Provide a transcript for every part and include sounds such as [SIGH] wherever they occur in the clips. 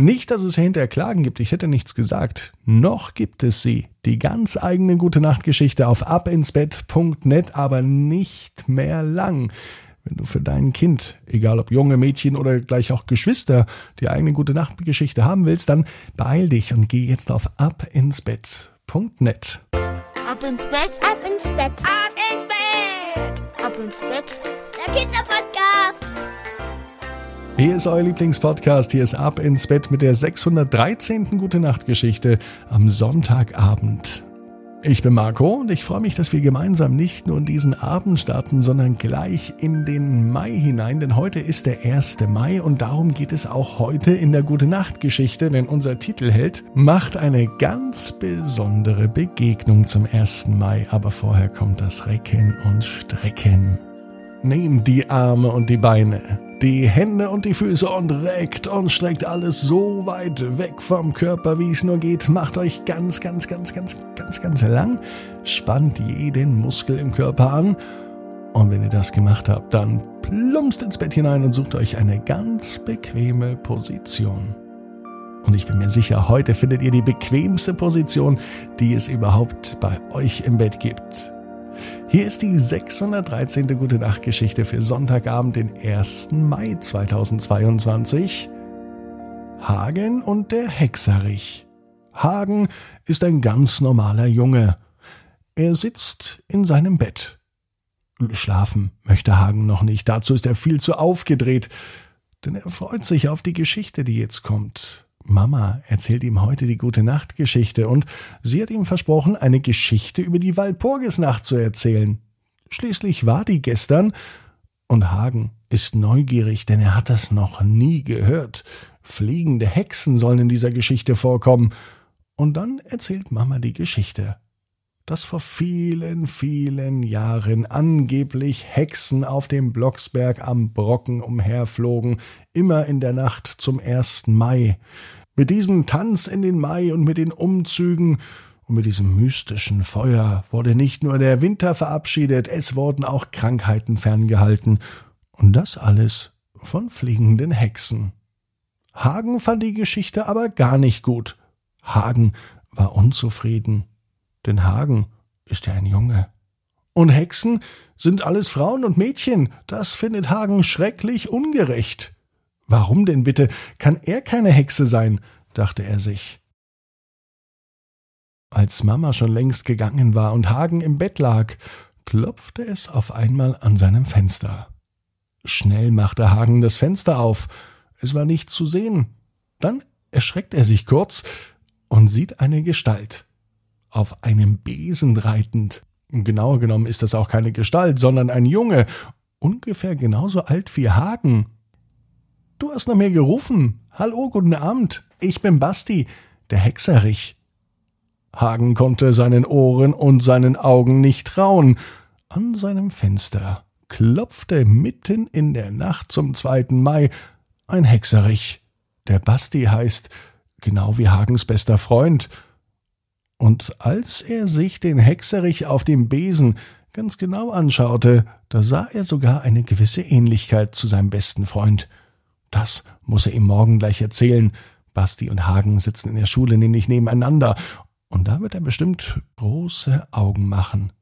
Nicht, dass es hinterher Klagen gibt, ich hätte nichts gesagt. Noch gibt es sie. Die ganz eigene Gute Nacht Geschichte auf abinsbett.net, aber nicht mehr lang. Wenn du für dein Kind, egal ob junge Mädchen oder gleich auch Geschwister, die eigene Gute Nacht Geschichte haben willst, dann beeil dich und geh jetzt auf abinsbett.net. Ab ins Bett, ab ins Bett, ab ins Bett, ab ins Bett. Der Kinderpodcast. Hier ist euer Lieblingspodcast. Hier ist Ab ins Bett mit der 613. Gute Nacht Geschichte am Sonntagabend. Ich bin Marco und ich freue mich, dass wir gemeinsam nicht nur in diesen Abend starten, sondern gleich in den Mai hinein, denn heute ist der 1. Mai und darum geht es auch heute in der Gute Nacht Geschichte, denn unser Titelheld macht eine ganz besondere Begegnung zum 1. Mai, aber vorher kommt das Recken und Strecken. Nehmt die Arme und die Beine, die Hände und die Füße und reckt und streckt alles so weit weg vom Körper, wie es nur geht. Macht euch ganz, ganz, ganz, ganz, ganz, ganz lang. Spannt jeden Muskel im Körper an. Und wenn ihr das gemacht habt, dann plumpst ins Bett hinein und sucht euch eine ganz bequeme Position. Und ich bin mir sicher, heute findet ihr die bequemste Position, die es überhaupt bei euch im Bett gibt. Hier ist die 613. Gute Nacht Geschichte für Sonntagabend, den 1. Mai 2022. Hagen und der Hexerich. Hagen ist ein ganz normaler Junge. Er sitzt in seinem Bett. Schlafen möchte Hagen noch nicht, dazu ist er viel zu aufgedreht, denn er freut sich auf die Geschichte, die jetzt kommt. Mama erzählt ihm heute die gute Nachtgeschichte und sie hat ihm versprochen, eine Geschichte über die Walpurgisnacht zu erzählen. Schließlich war die gestern und Hagen ist neugierig, denn er hat das noch nie gehört. Fliegende Hexen sollen in dieser Geschichte vorkommen. Und dann erzählt Mama die Geschichte dass vor vielen, vielen Jahren angeblich Hexen auf dem Blocksberg am Brocken umherflogen, immer in der Nacht zum ersten Mai. Mit diesem Tanz in den Mai und mit den Umzügen und mit diesem mystischen Feuer wurde nicht nur der Winter verabschiedet, es wurden auch Krankheiten ferngehalten. Und das alles von fliegenden Hexen. Hagen fand die Geschichte aber gar nicht gut. Hagen war unzufrieden. Denn Hagen ist ja ein Junge. Und Hexen sind alles Frauen und Mädchen. Das findet Hagen schrecklich ungerecht. Warum denn bitte kann er keine Hexe sein? dachte er sich. Als Mama schon längst gegangen war und Hagen im Bett lag, klopfte es auf einmal an seinem Fenster. Schnell machte Hagen das Fenster auf. Es war nichts zu sehen. Dann erschreckt er sich kurz und sieht eine Gestalt auf einem Besen reitend. Genauer genommen ist das auch keine Gestalt, sondern ein Junge, ungefähr genauso alt wie Hagen. Du hast nach mir gerufen. Hallo, guten Abend. Ich bin Basti, der Hexerich. Hagen konnte seinen Ohren und seinen Augen nicht trauen. An seinem Fenster klopfte mitten in der Nacht zum zweiten Mai ein Hexerich. Der Basti heißt, genau wie Hagens bester Freund, und als er sich den Hexerich auf dem Besen ganz genau anschaute, da sah er sogar eine gewisse Ähnlichkeit zu seinem besten Freund. Das muss er ihm morgen gleich erzählen. Basti und Hagen sitzen in der Schule nämlich nebeneinander, und da wird er bestimmt große Augen machen.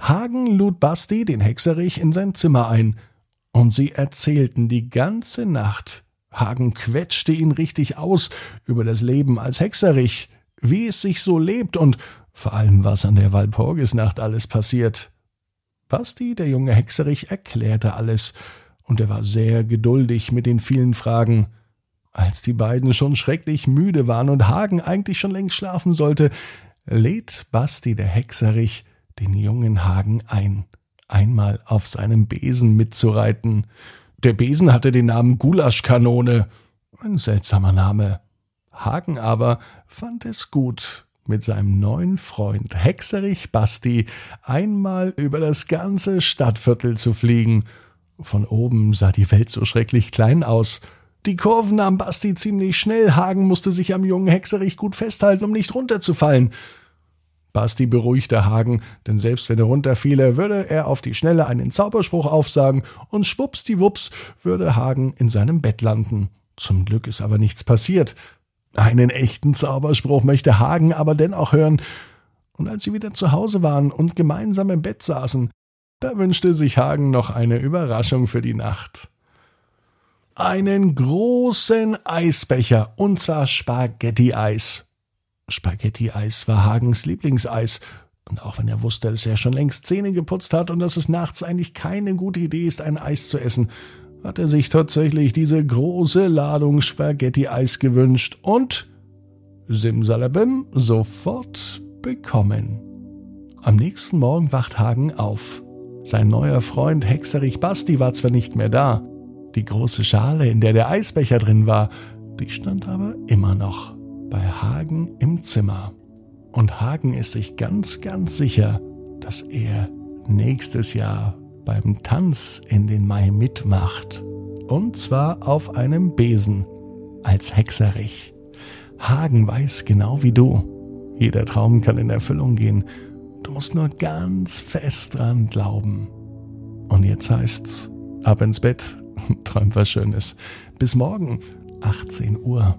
Hagen lud Basti, den Hexerich, in sein Zimmer ein, und sie erzählten die ganze Nacht Hagen quetschte ihn richtig aus über das Leben als Hexerich, wie es sich so lebt und vor allem was an der Walpurgisnacht alles passiert. Basti, der junge Hexerich, erklärte alles, und er war sehr geduldig mit den vielen Fragen. Als die beiden schon schrecklich müde waren und Hagen eigentlich schon längst schlafen sollte, lädt Basti der Hexerich den jungen Hagen ein, einmal auf seinem Besen mitzureiten. Der Besen hatte den Namen Gulaschkanone. Ein seltsamer Name. Hagen aber fand es gut, mit seinem neuen Freund Hexerich Basti einmal über das ganze Stadtviertel zu fliegen. Von oben sah die Welt so schrecklich klein aus. Die Kurven nahm Basti ziemlich schnell. Hagen musste sich am jungen Hexerich gut festhalten, um nicht runterzufallen. Basti beruhigte Hagen, denn selbst wenn er runterfiele, würde er auf die Schnelle einen Zauberspruch aufsagen und schwuppsdiwupps würde Hagen in seinem Bett landen. Zum Glück ist aber nichts passiert. Einen echten Zauberspruch möchte Hagen aber dennoch hören. Und als sie wieder zu Hause waren und gemeinsam im Bett saßen, da wünschte sich Hagen noch eine Überraschung für die Nacht. Einen großen Eisbecher, und zwar Spaghetti-Eis. Spaghetti-Eis war Hagens Lieblingseis. Und auch wenn er wusste, dass er schon längst Zähne geputzt hat und dass es nachts eigentlich keine gute Idee ist, ein Eis zu essen, hat er sich tatsächlich diese große Ladung Spaghetti-Eis gewünscht und Simsalabim sofort bekommen. Am nächsten Morgen wacht Hagen auf. Sein neuer Freund Hexerich Basti war zwar nicht mehr da, die große Schale, in der der Eisbecher drin war, die stand aber immer noch bei Hagen im Zimmer. Und Hagen ist sich ganz, ganz sicher, dass er nächstes Jahr beim Tanz in den Mai mitmacht. Und zwar auf einem Besen als Hexerich. Hagen weiß genau wie du. Jeder Traum kann in Erfüllung gehen. Du musst nur ganz fest dran glauben. Und jetzt heißt's, ab ins Bett, [LAUGHS] träum was Schönes. Bis morgen, 18 Uhr